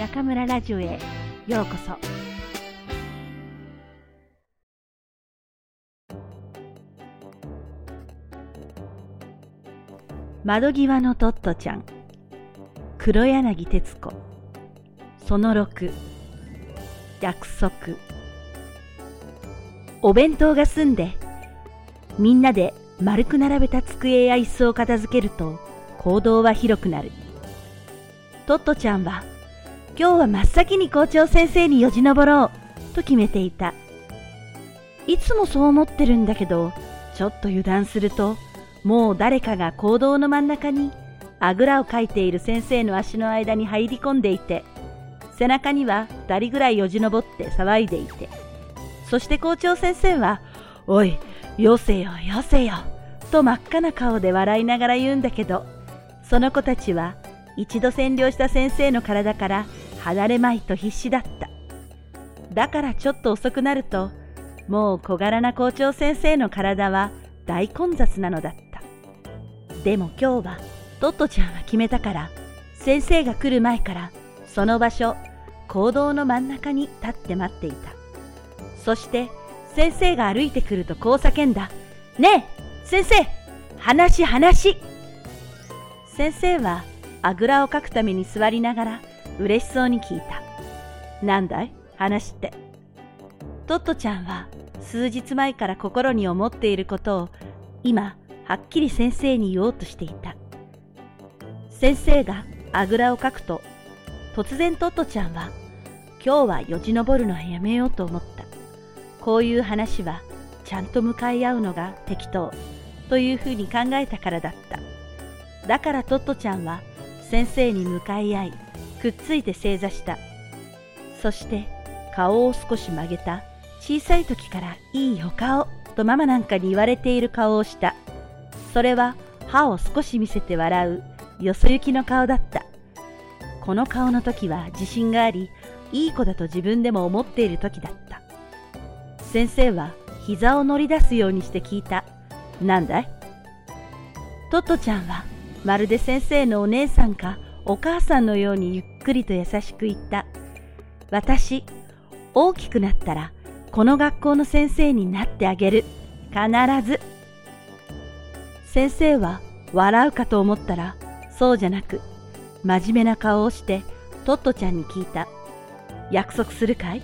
中村ラジオへようこそ。窓際のトットちゃん。黒柳徹子。その6約束。お弁当が済んでみんなで丸く並べた机や椅子を片付けると行動は広くなる。トットちゃんは今日は真っ先に校長先生によじ登ろうと決めていた。いつもそう思ってるんだけどちょっと油断するともう誰かが行動の真ん中にあぐらをかいている先生の足の間に入り込んでいて背中には2人ぐらいよじ登って騒いでいて。そして校長先生は「おいよせよよせよ」と真っ赤な顔で笑いながら言うんだけどその子たちは一度占領した先生の体から離れまいと必死だった。だからちょっと遅くなるともう小柄な校長先生の体は大混雑なのだった。でも今日はトットちゃんは決めたから先生が来る前からその場所行動の真ん中に立って待っていた。そして先生が歩いてくるとこう叫んだ「ねえ先生話話!」先生はあぐらをかくために座りながら嬉しそうに聞いた。なんだい？話って。トットちゃんは数日前から心に思っていることを今はっきり先生に言おうとしていた。先生があぐらをかくと突然トットちゃんは今日はよじ登るのはやめようと思った。こういう話はちゃんと向かい合うのが適当というふうに考えたからだった。だからトットちゃんは先生に向かい合いくっついて正座した。そして顔を少し曲げた。小さい時からいいお顔とママなんかに言われている顔をした。それは歯を少し見せて笑うよそ行きの顔だった。この顔の時は自信がありいい子だと自分でも思っている時だった。先生は膝を乗り出すようにして聞いた。なんだい？トットちゃんはまるで先生のお姉さんかお母さんのようにゆっくりと優しく言った。私、大きくなったらこの学校の先生になってあげる。必ず。先生は笑うかと思ったらそうじゃなく真面目な顔をしてトットちゃんに聞いた。約束するかい？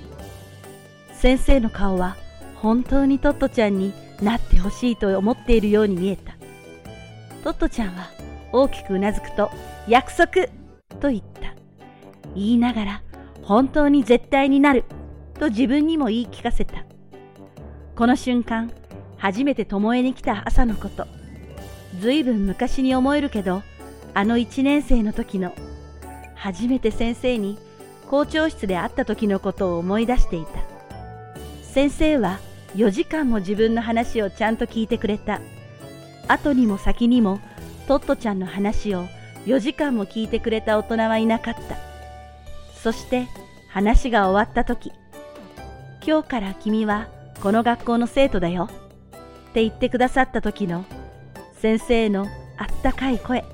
先生の顔は本当にトットちゃんになってほしいと思っているように見えた。トットちゃんは大きくうなずくと、約束と言った。言いながら、本当に絶対になると自分にも言い聞かせた。この瞬間、初めて巴に来た朝のこと。ずいぶん昔に思えるけど、あの一年生の時の、初めて先生に校長室で会った時のことを思い出していた。先生は4時間も自分の話をちゃんと聞いてくれた。後にも先にもトットちゃんの話を4時間も聞いてくれた大人はいなかった。そして話が終わった時、今日から君はこの学校の生徒だよって言ってくださった時の先生のあったかい声。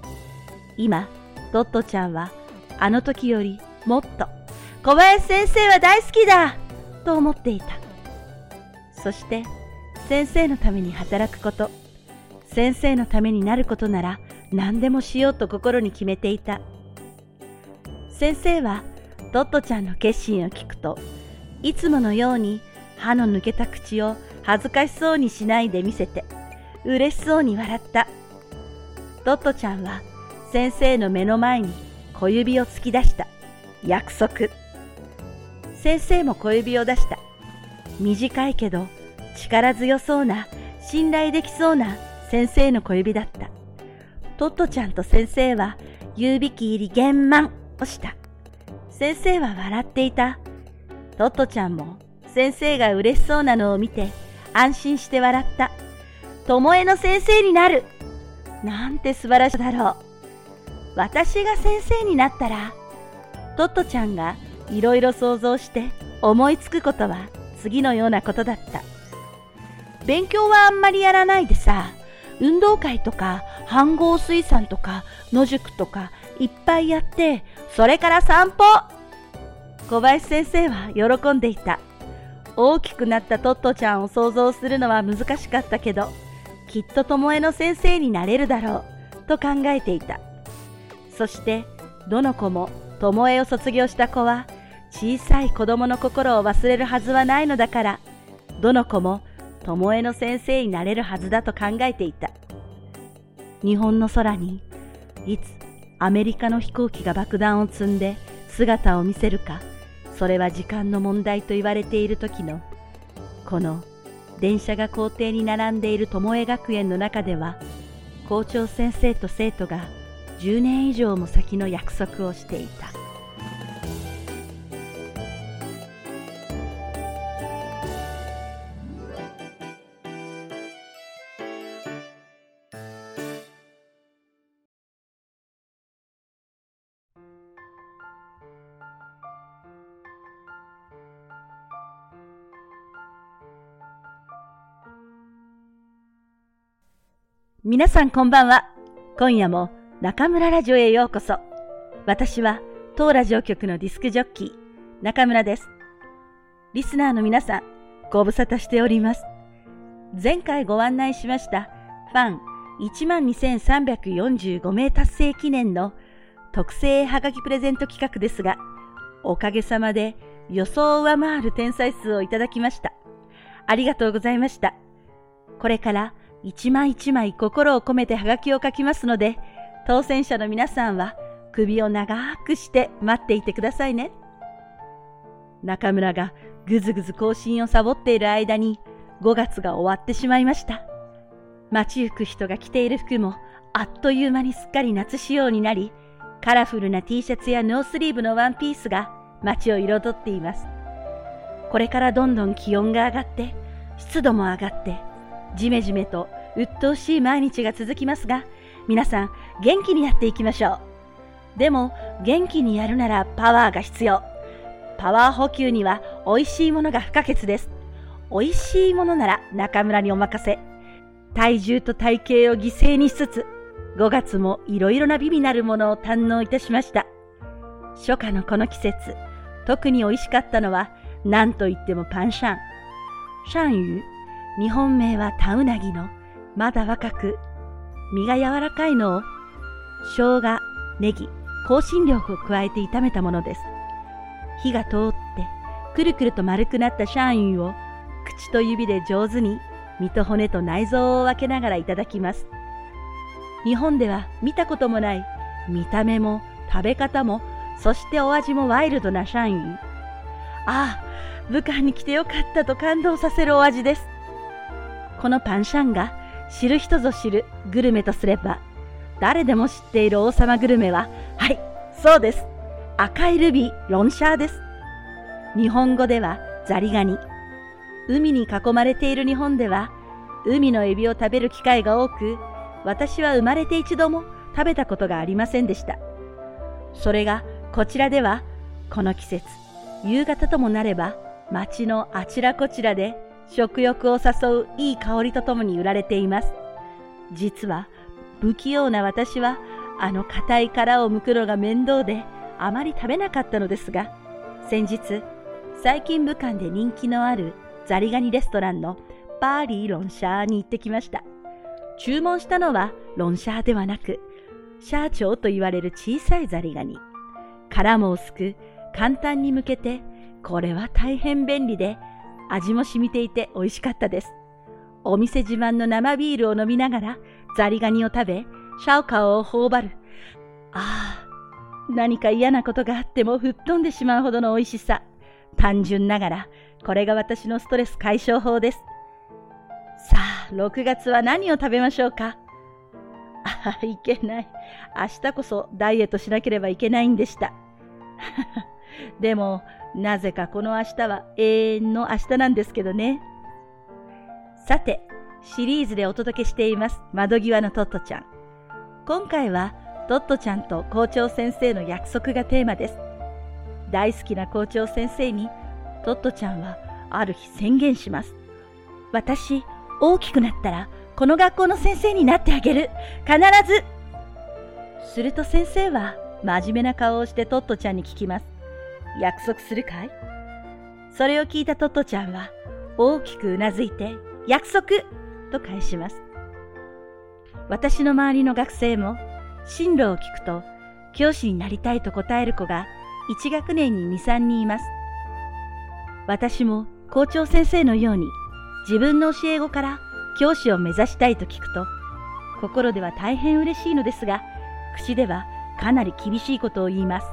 今、トットちゃんはあの時よりもっと小林先生は大好きだと思っていた。そして先生のために働くこと。先生のためになることなら何でもしようと心に決めていた。先生はトットちゃんの決心を聞くといつものように歯の抜けた口を恥ずかしそうにしないで見せて嬉しそうに笑った。トットちゃんは先生の目の前に小指を突き出した。約束。先生も小指を出した。短いけど力強そうな信頼できそうな先生の小指だった。トットちゃんと先生は指切り玄満をした。先生は笑っていた。トットちゃんも先生が嬉しそうなのを見て安心して笑った。ともえの先生になるなんて素晴らしいだろう。私が先生になったら、トットちゃんがいろいろ想像して思いつくことは次のようなことだった。勉強はあんまりやらないでさ、運動会とか飯合水産とか野宿とかいっぱいやってそれから散歩小林先生は喜んでいた。大きくなったトットちゃんを想像するのは難しかったけど、きっと巴の先生になれるだろうと考えていた。そして、どの子も巴を卒業した子は小さい子供の心を忘れるはずはないのだから、どの子も巴の先生になれるはずだと考えていた。日本の空にいつアメリカの飛行機が爆弾を積んで姿を見せるか、それは時間の問題と言われている時の、この電車が校庭に並んでいる巴学園の中では、校長先生と生徒が10年以上も先の約束をしていた。皆さんこんばんは。今夜も中村ラジオへようこそ。私は当ラジオ局のディスクジョッキー、中村です。リスナーの皆さん、ご無沙汰しております。前回ご案内しましたファン12,345名達成記念の特製はがきプレゼント企画ですが、おかげさまで予想を上回る天才数をいただきました。ありがとうございました。これから一枚一枚心を込めてハガキを書きますので、当選者の皆さんは首を長くして待っていてくださいね。中村がぐずぐず更新をサボっている間に5月が終わってしまいました。街行く人が着ている服もあっという間にすっかり夏仕様になり、カラフルな T シャツやノースリーブのワンピースが街を彩っています。これからどんどん気温が上がって、湿度も上がって、じめじめと鬱陶しい毎日が続きますが、皆さん元気にやっていきましょう。でも元気にやるならパワーが必要。パワー補給には美味しいものが不可欠です。美味しいものなら中村にお任せ。体重と体型を犠牲にしつつ、5月もいろいろな美味なるものを堪能いたしました。初夏のこの季節、特に美味しかったのは何と言ってもパンシャン。シャンユ日本名はタウナギのまだ若く身が柔らかいのを生姜、ネギ、香辛料を加えて炒めたものです。火が通ってくるくると丸くなったシャンを口と指で上手に身と骨と内臓を分けながらいただきます。日本では見たこともない見た目も食べ方もそしてお味もワイルドなシャン。ああ、武漢に来てよかったと感動させるお味です。このパンシャンが知る人ぞ知るグルメとすれば、誰でも知っている王様グルメは、はい、そうです。赤いルビー、ロンシャーです。日本語ではザリガニ。海に囲まれている日本では、海のエビを食べる機会が多く、私は生まれて一度も食べたことがありませんでした。それがこちらでは、この季節、夕方ともなれば、街のあちらこちらで食欲を誘ういい香りとともに売られています。実は不器用な私はあの硬い殻を剥くのが面倒であまり食べなかったのですが、先日最近武漢で人気のあるザリガニレストランのパーリーロンシャーに行ってきました。注文したのはロンシャーではなく、シャーチョウと言われる小さいザリガニ。殻も薄く、簡単に剥けて、これは大変便利で、味も染みていて美味しかったです。お店自慢の生ビールを飲みながらザリガニを食べ、シャオカオを頬張る。ああ、何か嫌なことがあっても吹っ飛んでしまうほどの美味しさ。単純ながら、これが私のストレス解消法です。さあ、6月は何を食べましょうか？ああ、いけない。明日こそダイエットしなければいけないんでした。でも、なぜかこの明日は永遠の明日なんですけどね。さて、シリーズでお届けしています窓際のトットちゃん。今回はトットちゃんと校長先生の約束がテーマです。大好きな校長先生にトットちゃんはある日宣言します。私、大きくなったらこの学校の先生になってあげる。必ずすると先生は真面目な顔をしてトットちゃんに聞きます。約束するかい？それを聞いたトットちゃんは大きくうなずいて約束と返します。私の周りの学生も進路を聞くと教師になりたいと答える子が1学年に2、3人います。私も校長先生のように自分の教え子から教師を目指したいと聞くと心では大変嬉しいのですが口ではかなり厳しいことを言います。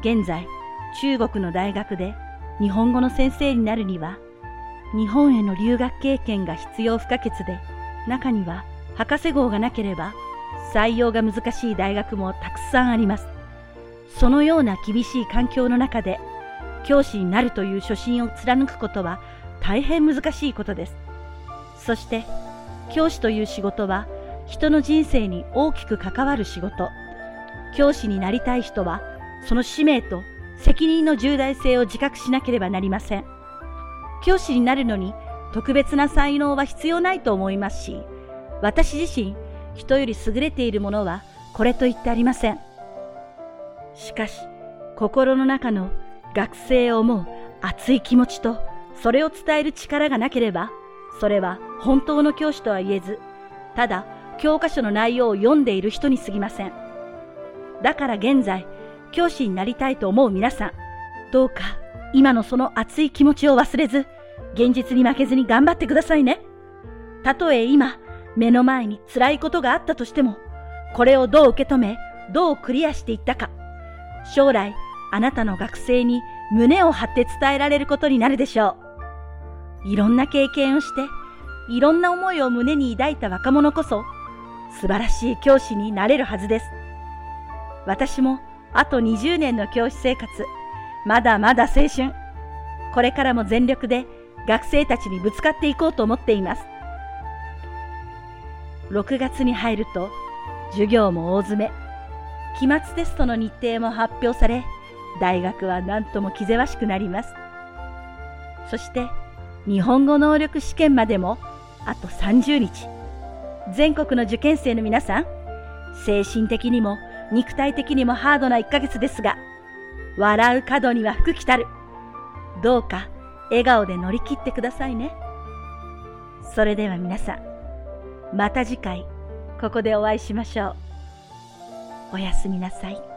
現在中国の大学で日本語の先生になるには日本への留学経験が必要不可欠で中には博士号がなければ採用が難しい大学もたくさんあります。そのような厳しい環境の中で教師になるという初心を貫くことは大変難しいことです。そして教師という仕事は人の人生に大きく関わる仕事。教師になりたい人はその使命と責任の重大性を自覚しなければなりません。教師になるのに特別な才能は必要ないと思いますし、私自身人より優れているものはこれと言ってありません。しかし、心の中の学生を思う熱い気持ちと、それを伝える力がなければ、それは本当の教師とは言えず、ただ教科書の内容を読んでいる人に過ぎません。だから現在、教師になりたいと思う皆さん、どうか今のその熱い気持ちを忘れず、現実に負けずに頑張ってくださいね。たとえ今、目の前に辛いことがあったとしても、これをどう受け止め、どうクリアしていったか、将来、あなたの学生に胸を張って伝えられることになるでしょう。いろんな経験をして、いろんな思いを胸に抱いた若者こそ、素晴らしい教師になれるはずです。私も、あと20年の教師生活、まだまだ青春。これからも全力で学生たちにぶつかっていこうと思っています。6月に入ると授業も大詰め。期末テストの日程も発表され、大学は何とも気ぜわしくなります。そして日本語能力試験までもあと30日。全国の受験生の皆さん、精神的にも肉体的にもハードな1ヶ月ですが、笑う角には福来たる。どうか笑顔で乗り切ってくださいね。それでは皆さん、また次回、ここでお会いしましょう。おやすみなさい。